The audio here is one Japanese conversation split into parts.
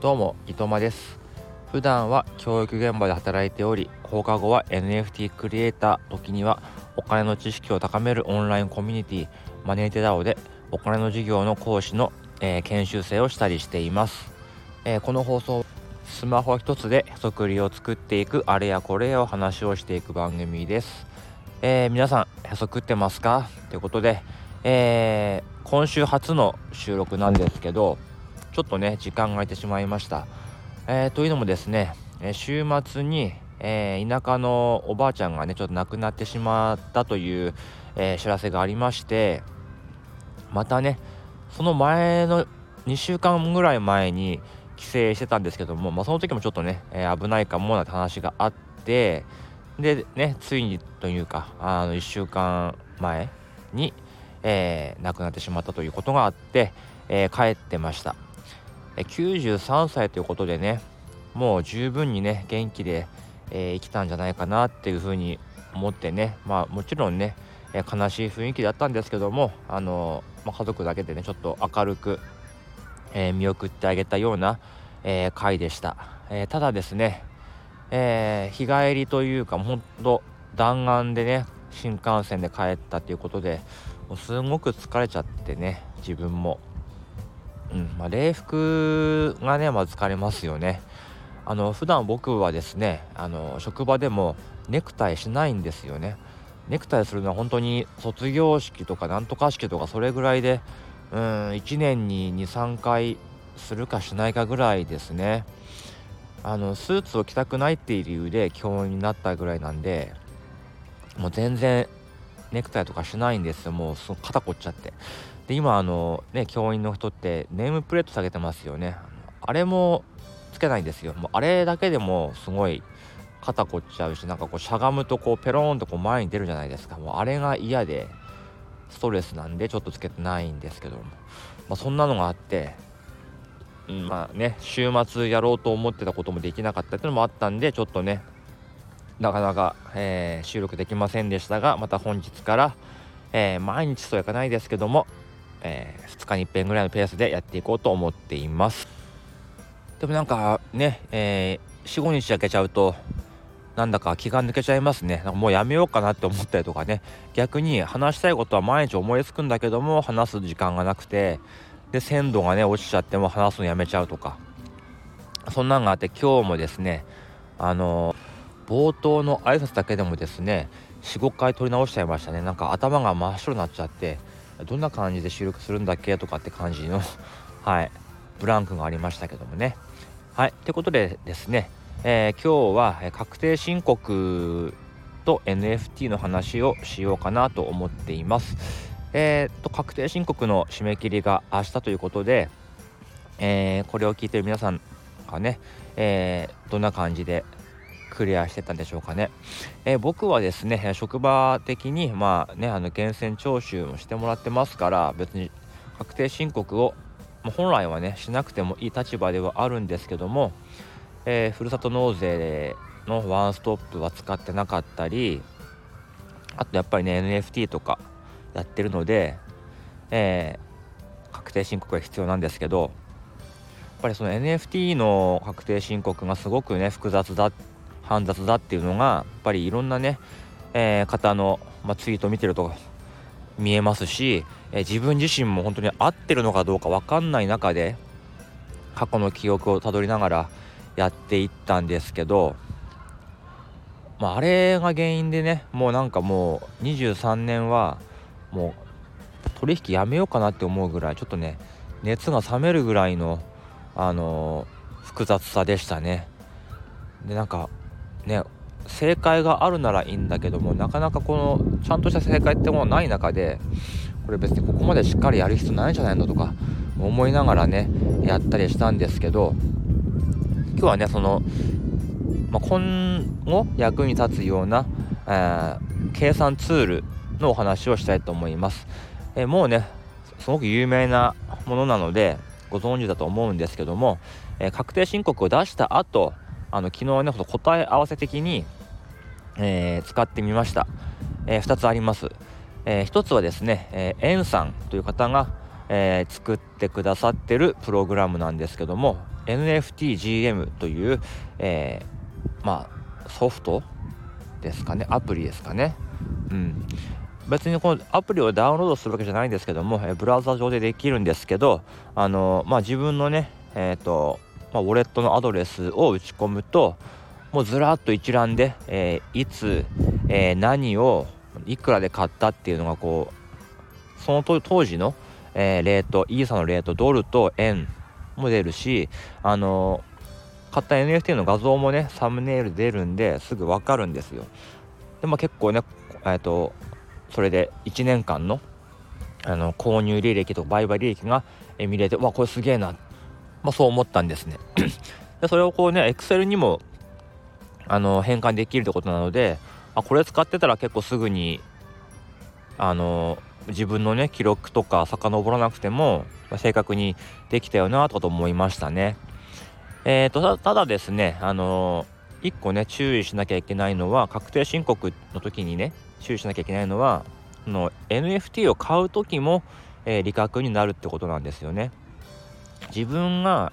どうも伊藤間です。普段は教育現場で働いており放課後は NFT クリエイター時にはお金の知識を高めるオンラインコミュニティマネーテダオでお金の授業の講師の、えー、研修生をしたりしています、えー、この放送スマホ一つでへそくりを作っていくあれやこれやを話をしていく番組です、えー、皆さんへそくってますか？ということで、え今週初の収録なんですけどちょっとね時間が空いてしまいました。えー、というのもですね、え週末に、えー、田舎のおばあちゃんがねちょっと亡くなってしまったという、えー、知らせがありましてまたねその前の2週間ぐらい前に帰省してたんですけども、まあ、その時もちょっとね、え危ないかもなんて話があってでねついにというかあの1週間前に、え亡くなってしまったということがあって、え帰ってました。93歳ということでねもう十分にね元気で、えー、生きたんじゃないかなっていうふうに思ってねまあもちろんね、え、悲しい雰囲気だったんですけどもあのまあ、家族だけでねちょっと明るく、えー、見送ってあげたような、え回でした、えただですね、え日帰りというかほんと弾丸でね新幹線で帰ったということでもうすごく疲れちゃってね自分も。うんまあ、礼服がねまず疲れますよね。あの普段僕はですねあの職場でもネクタイしないんですよね。ネクタイするのは本当に卒業式とかなんとか式とかそれぐらいでうん1年に23回するかしないかぐらいですね。あのスーツを着たくないっていう理由で教員になったぐらいなんでもう全然ネクタイとかしないんですよ。もう肩凝っちゃって。で今あのね教員の人ってネームプレート下げてますよね。あれもつけないんですよ。もうあれだけでもすごい肩凝っちゃうしなんかこうしゃがむとこうペローンとこう前に出るじゃないですか。もうあれが嫌でストレスなんでちょっとつけてないんですけども、まあ、そんなのがあって、うん、まあね週末やろうと思ってたこともできなかったっていうのもあったんでちょっとねなかなか、えー、収録できませんでしたがまた本日から、えー、毎日とはいかないですけどもえー、2日に1遍ぐらいのペースでやっていこうと思っています。でもなんかね、えー、45日空けちゃうとなんだか気が抜けちゃいますね。なんかもうやめようかなって思ったりとかね。逆に話したいことは毎日思いつくんだけども話す時間がなくてで鮮度がね落ちちゃっても話すのやめちゃうとか。そんなんがあって今日もですねあの、冒頭の挨拶だけでもですね45回撮り直しちゃいましたね。なんか頭が真っ白になっちゃってどんな感じで収録するんだっけとかって感じの はいブランクがありましたけどもね。はいということでですね、えー、今日は確定申告と NFT の話をしようかなと思っています。えー、と確定申告の締め切りが明日ということで、えー、これを聞いてる皆さんがね、え、どんな感じでクリアしてたんでしょうかね。えー、僕はですね職場的にまあねあの源泉徴収もしてもらってますから別に確定申告を、本来はねしなくてもいい立場ではあるんですけども、えー、ふるさと納税のワンストップは使ってなかったりあとやっぱりね NFT とかやってるので、えー、確定申告が必要なんですけどやっぱりその NFT の確定申告がすごくね複雑だっ煩雑だっていうのがやっぱりいろんなね、えー、方の、まあ、ツイート見てると見えますし、えー、自分自身も本当に合ってるのかどうか分かんない中で過去の記憶をたどりながらやっていったんですけど、まあ、あれが原因でねもうなんかもう23年はもう取引やめようかなって思うぐらいちょっとね熱が冷めるぐらいのあのー、複雑さでしたね。でなんかね正解があるならいいんだけどもなかなかこのちゃんとした正解ってものない中でこれ別にここまでしっかりやる必要ないんじゃないのとか思いながらねやったりしたんですけど今日はねその、まあ、今後役に立つような、えー、計算ツールのお話をしたいと思います、えー、もうねすごく有名なものなのでご存知だと思うんですけども、えー、確定申告を出した後あの昨日ね答え合わせ的に、えー、使ってみました、えー、2つあります、えー、1つはですね、えー、エンさんという方が、えー、作ってくださってるプログラムなんですけども NFTGM という、えー、まあソフトですかねアプリですかね。うん。別にこのアプリをダウンロードするわけじゃないんですけども、えブラウザ上でできるんですけどあのまあ自分のねえっ、と、まあ、ウォレットのアドレスを打ち込むともうずらっと一覧で、えー、いつ、えー、何をいくらで買ったっていうのがこうその当時の、えー、レートイーサのレートドルと円も出るしあの買った NFT の画像もねサムネイル出るんですぐ分かるんですよ。でまあ結構ねえっとそれで1年間のあの購入履歴と売買履歴が見れてわこれすげえな、まあ、そう思ったんですね でそれをこうね Excel にもあの変換できるってことなのであこれ使ってたら結構すぐにあの自分のね記録とか遡らなくても、まあ、正確にできたよなと思いましたね。えーと、ただですねあの、1個ね注意しなきゃいけないのは確定申告の時にね注意しなきゃいけないのはの NFT を買う時も、えー、利確になるってことなんですよね。自分が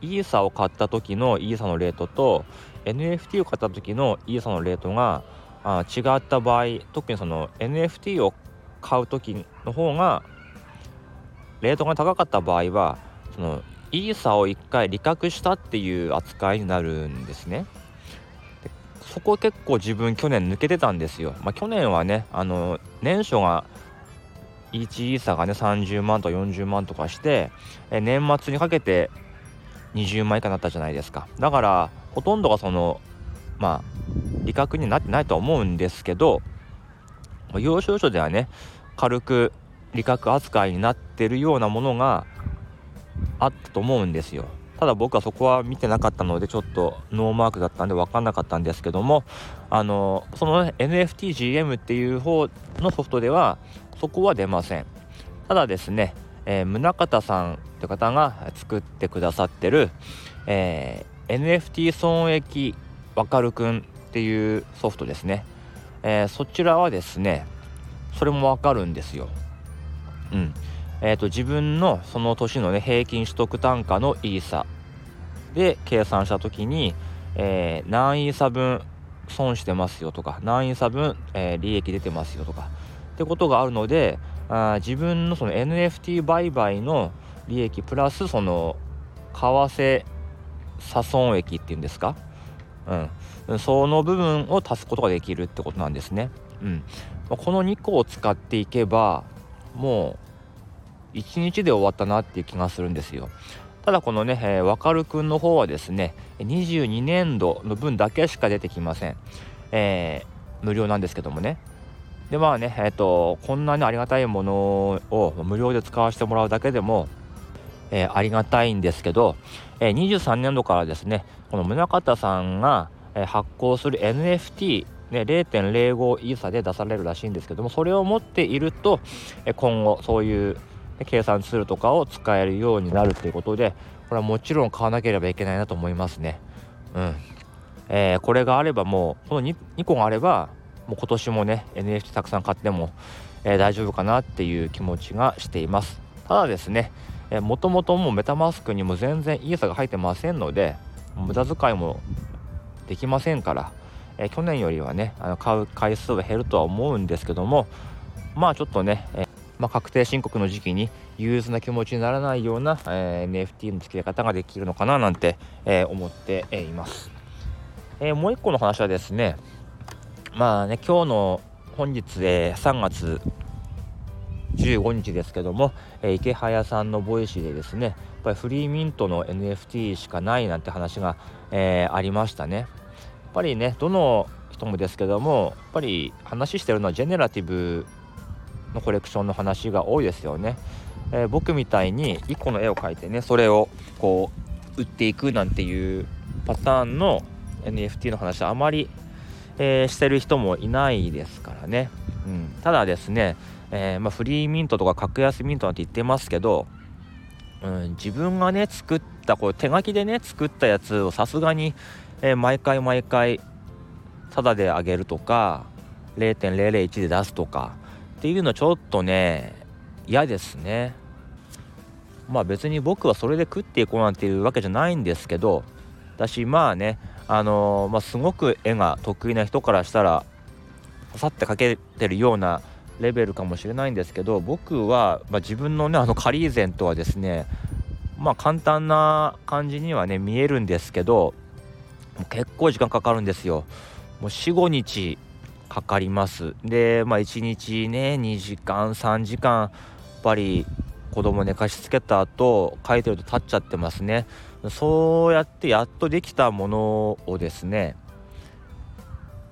イーサを買った時のイーサのレートと NFT を買った時のイーサのレートがあ違った場合特にその NFT を買う時の方がレートが高かった場合はそのイーサを1回利確したっていう扱いになるんですね。そこ結構自分去年抜けてたんですよ。まあ、去年はねあの年初が1イーサがね30万とか40万とかしてえ年末にかけて20万以下になったじゃないですか。だからほとんどがそのまあ利確になってないとは思うんですけど要所要所ではね軽く利確扱いになってるようなものがあったと思うんですよただ僕はそこは見てなかったのでちょっとノーマークだったんで分かんなかったんですけどもあのその、NFTGM っていう方のソフトではそこは出ません。ただですね、えー、宗像さんって方が作ってくださってる、えー、NFT 損益わかるくんっていうソフトですね。えー、そちらはですねそれもわかるんですよ。うん。えーと、自分のその年のね平均取得単価のイーサ。で計算した時に、えー、何イーサ分損してますよとか何イーサ分、えー、利益出てますよとかってことがあるのであ自分のその NFT 売買の利益プラスその為替差損益っていうんですか？うん、その部分を足すことができるってことなんですね。うん、この2個を使っていけばもう1日で終わったなっていう気がするんですよ。ただこのね、えー、わかるくんの方はですね22年度の分だけしか出てきません。えー、無料なんですけどもね。でまあねえっ、ー、とこんなにありがたいものを無料で使わせてもらうだけでもえー、ありがたいんですけど、えー、23年度からですねこの宗像さんが、発行する NFT ね、0.05イーサで出されるらしいんですけどもそれを持っていると、今後そういう計算ツールとかを使えるようになるということでこれはもちろん買わなければいけないなと思いますね。うんえー、これがあればもうこの 2, 2個があればもう今年もね NFT たくさん買っても、えー、大丈夫かなっていう気持ちがしています。ただですね、もともともうメタマスクにも全然イーサが入ってませんので無駄遣いもできませんから、え去年よりはねあの買う回数は減るとは思うんですけどもまあちょっとね、えまあ、確定申告の時期に憂鬱な気持ちにならないような、えー、NFT の付け方ができるのかななんて、えー、思っています、えー、もう一個の話はですねまあね今日の本日、え3月15日ですけども、えー、イケハヤさんの Voicy でですねやっぱりフリーミントの NFT しかないなんて話が、えー、ありましたね。やっぱりねどの人もですけどもやっぱり話してるのはジェネラティブのコレクションの話が多いですよね、えー、僕みたいに1個の絵を描いてねそれをこう売っていくなんていうパターンの NFT の話はあまり、えー、してる人もいないですからね、うん、ただですねえー、まあ、フリーミントとか格安ミントなんて言ってますけど、うん、自分がね作ったこう手書きでね作ったやつをさすがに、え、毎回毎回タダであげるとか0.001で出すとかっていうのちょっとね嫌ですね。まあ別に僕はそれで食っていこうなんていうわけじゃないんですけど私まあねあのー、まあ、すごく絵が得意な人からしたらささって描けてるようなレベルかもしれないんですけど僕は、まあ、自分のねあのカリーゼントはですねまあ簡単な感じにはね見えるんですけど結構時間かかるんですよ。もう45日かかります。でまあ1日ね2時間3時間やっぱり子供寝かしつけた後書いてると立っちゃってますね。そうやってやっとできたものをですね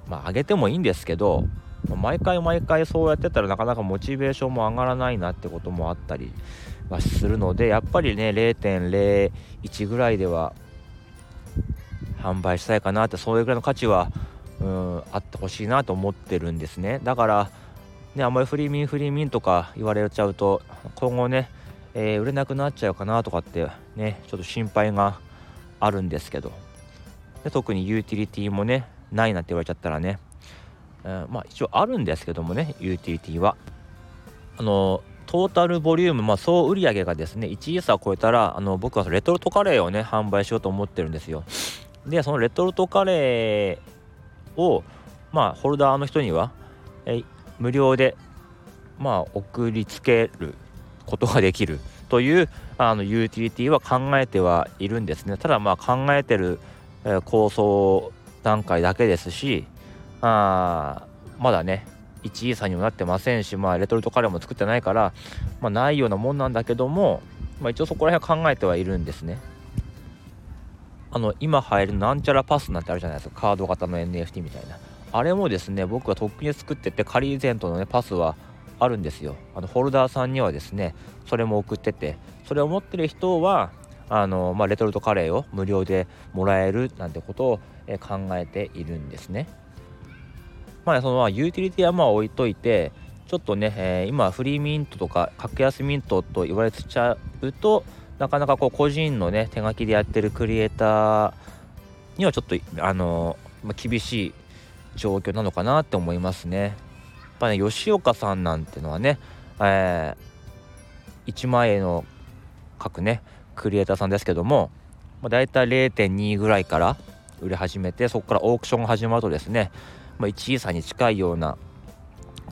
まあ上げてもいいんですけど毎回毎回そうやってたらなかなかモチベーションも上がらないなってこともあったりはするのでやっぱりね0.01ぐらいでは販売したいかなってそれぐらいの価値はうんあってほしいなと思ってるんですね。だからねあんまりフリーミンフリーミンとか言われちゃうと今後ね、えー、売れなくなっちゃうかなとかってねちょっと心配があるんですけど。で特にユーティリティもねないなんて言われちゃったらね、えー、まあ一応あるんですけどもねユーティリティは。あのトータルボリューム、まあ、総売上がですね1イーサー超えたらあの僕はレトルトカレーをね販売しようと思ってるんですよ。でそのレトルトカレーをまあホルダーの人にはえ無料でまあ送りつけることができるというあのユーティリティは考えてはいるんですねただまあ考えてる、えー、構想段階だけですしあまだね1位差にもなってませんし、まあ、レトルトカレーも作ってないから、まあ、ないようなもんなんだけども、まあ、一応そこら辺考えてはいるんですね。あの今入るなんちゃらパスなんてあるじゃないですか。カード型の NFT みたいな。あれもですね僕はとっくに作っててカリーゼントのねパスはあるんですよ。あのホルダーさんにはですねそれも送ってて。それを持ってる人はあの、まあ、レトルトカレーを無料でもらえるなんてことを、考えているんですね。まあ、そのユーティリティはまあ置いといてちょっとね、えー、今フリーミントとか格安ミントと言われちゃうとなかなかこう個人のね手書きでやってるクリエイターにはちょっとあのまあ、厳しい状況なのかなって思いますね。やっぱね吉岡さんなんてのはね、えー、1万円の各ねクリエイターさんですけども、まあ、大体0.2ぐらいから売れ始めてそこからオークションが始まるとですねまあ、1位差に近いような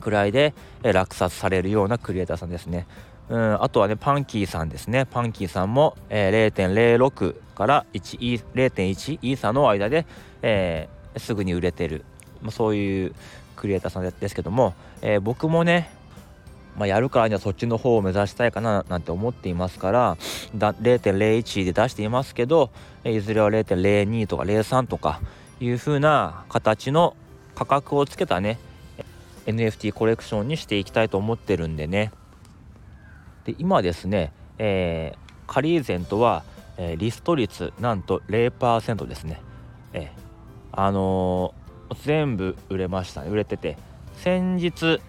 くらいで、落札されるようなクリエイターさんですね。うん、あとはね、パンキーさんですね。パンキーさんも、えー、0.06から1 0.1イーサの間で、えー、すぐに売れてる、まあ、そういうクリエイターさんですけども、えー、僕もね、まあ、やるからにはそっちの方を目指したいかななんて思っていますからだ0.01で出していますけどいずれは0.02とか03とかいう風な形の価格をつけたね NFT コレクションにしていきたいと思ってるんでねで今ですね、えー、カリーゼントは、えー、リスト率なんと0%ですね、えー、あのー、全部売れましたね。売れてて。先日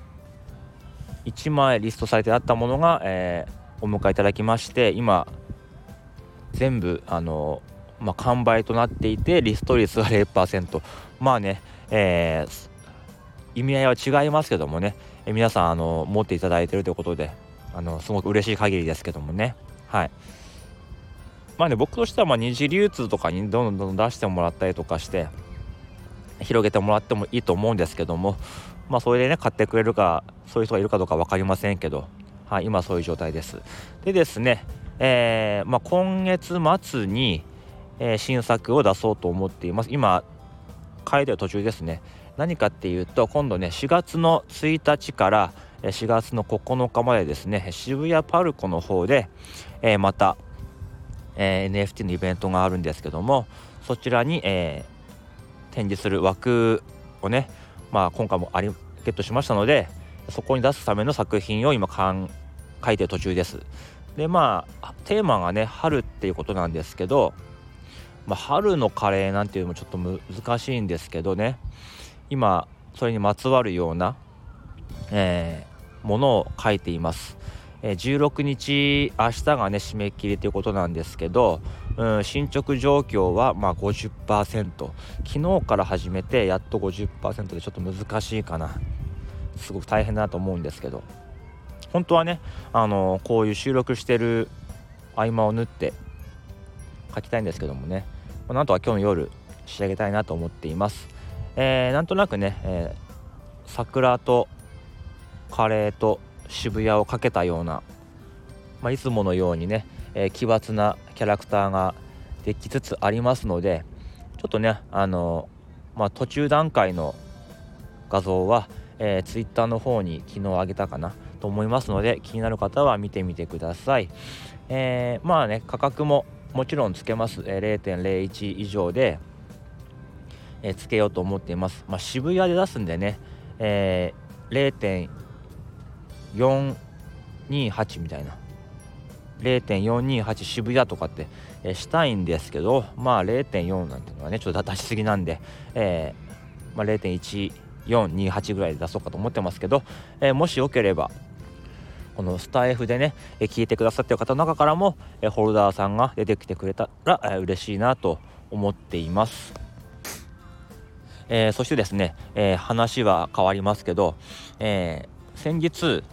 1枚リストされてあったものが、えー、お迎えいただきまして今全部あのまあ、完売となっていてリスト率は0%まあねえー、意味合いは違いますけどもね、え皆さんあの持っていただいてるということで。あのすごく嬉しい限りですけどもね。はい。まあね僕としてはま二次流通とかにどんどんどんどん出してもらったりとかして広げてもらってもいいと思うんですけどもまあそれでね買ってくれるかそういう人がいるかどうか分かりませんけどはい今そういう状態です。でですねえー、まあ、今月末に、えー、新作を出そうと思っています。今書いてる途中ですね。何かっていうと今度ね4月の1日から4月の9日までですね渋谷パルコの方で、えー、また、えー、NFT のイベントがあるんですけどもそちらに、えー、展示する枠をねまあ今回もありゲットしましたのでそこに出すための作品を今書いてる途中です。でまあテーマがね春っていうことなんですけどまあ、春のカレーなんていうのもちょっと難しいんですけどね今それにまつわるような、えー、ものを書いています。え、16日明日がね締め切りということなんですけど、うん、進捗状況はまあ50%昨日から始めてやっと50%でちょっと難しいかな。すごく大変だと思うんですけど。本当はね、あの、こういう収録してる合間を縫って書きたいんですけどもね、まあ、なんとか今日の夜仕上げたいなと思っています、えー、なんとなくね、えー、桜とカレーと渋谷をかけたような、まあ、いつものようにね、えー、奇抜なキャラクターができつつありますのでちょっとねあのまあ、途中段階の画像は、えー、Twitter の方に昨日上げたかなと思いますので気になる方は見てみてください、えー、まあね価格ももちろんつけます、えー、0.01以上で、えー、つけようと思っています、まあ、渋谷で出すんでね、えー、0.428みたいな0.428渋谷とかって、えー、したいんですけどまあ0.4なんていうのはねちょっと出しすぎなんで、えーまあ、0.1428ぐらいで出そうかと思ってますけど、えー、もしよければこのスタエフでね、え聞いてくださってる方の中からも、えホルダーさんが出てきてくれたら、え嬉しいなと思っています。えー、そしてですね、えー、話は変わりますけど、えー、先日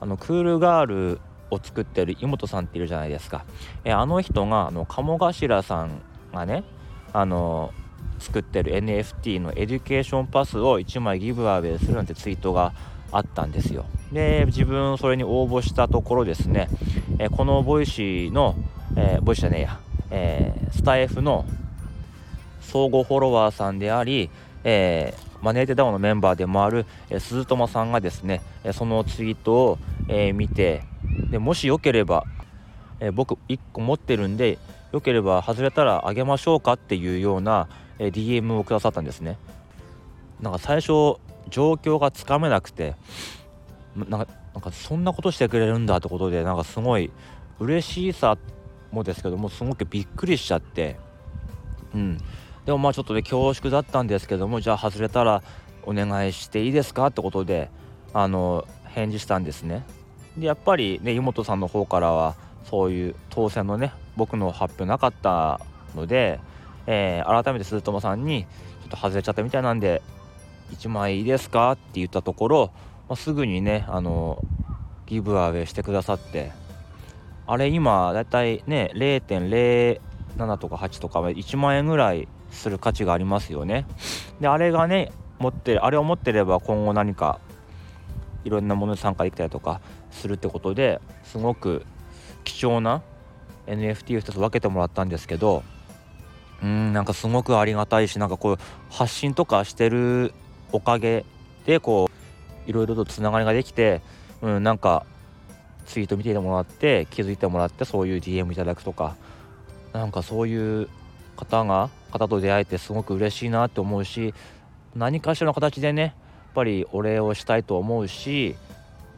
あの CoolGirl を作ってる井本さんっているじゃないですか、えあの人があの鴨頭さんがねあの作ってる NFT のエデュケーションパスを1枚ギブアウェイするなんてツイートがあったんですよ。で自分それに応募したところですね、えこの Voicyの、えー、ボイシーじゃねえや、えー、スタエフの相互フォロワーさんであり、えー、マネーテダウンのメンバーでもある、えー、鈴友さんがですね、えそのツイートを、え見てでもしよければ、え僕1個持ってるんでよければ外れたらあげましょうかっていうような、え DM をくださったんですね。なんか最初状況がつかめなくてなんかなんかそんなことしてくれるんだってことでなんかすごい嬉しさもですけどもすごくびっくりしちゃってうん。でもまあちょっとね恐縮だったんですけどもじゃあ外れたらお願いしていいですか？ってことであの返事したんですね。でやっぱりね湯本さんの方からはそういう当選のね僕の発表なかったので、えー、改めて鈴友さんにちょっと外れちゃったみたいなんで1枚いいですか？って言ったところ、まあ、すぐにねあのギブアウェイしてくださってあれ今だいたいね0.07とか8とか1万円ぐらいする価値がありますよね。であれがね持ってあれを持ってれば今後何かいろんなものに参加できたりとかするってことですごく貴重な NFT を一つ分けてもらったんですけどうんなんかすごくありがたいしなんかこう発信とかしてるおかげでこういろいろとつながりができて、うん、なんかツイート見てもらって気づいてもらってそういう DM いただくとかなんかそういう方が方と出会えてすごく嬉しいなって思うし何かしらの形でねやっぱりお礼をしたいと思うし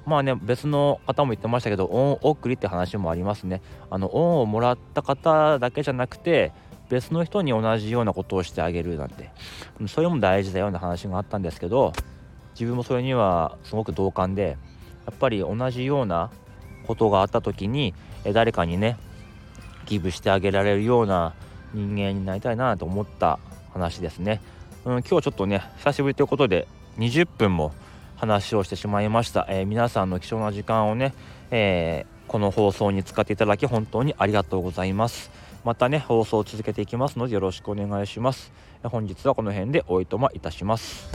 まあね別の方も言ってましたけど恩送りって話もありますね。あの恩をもらった方だけじゃなくて別の人に同じようなことをしてあげるなんてそれも大事だような話があったんですけど自分もそれにはすごく同感でやっぱり同じようなことがあった時に誰かにねギブしてあげられるような人間になりたいなと思った話ですね、うん、今日ちょっとね久しぶりということで20分も話をしてしまいました、えー、皆さんの貴重な時間をね、えー、この放送に使っていただき本当にありがとうございます。またね放送を続けていきますのでよろしくお願いします。本日はこの辺でおいとまいたします。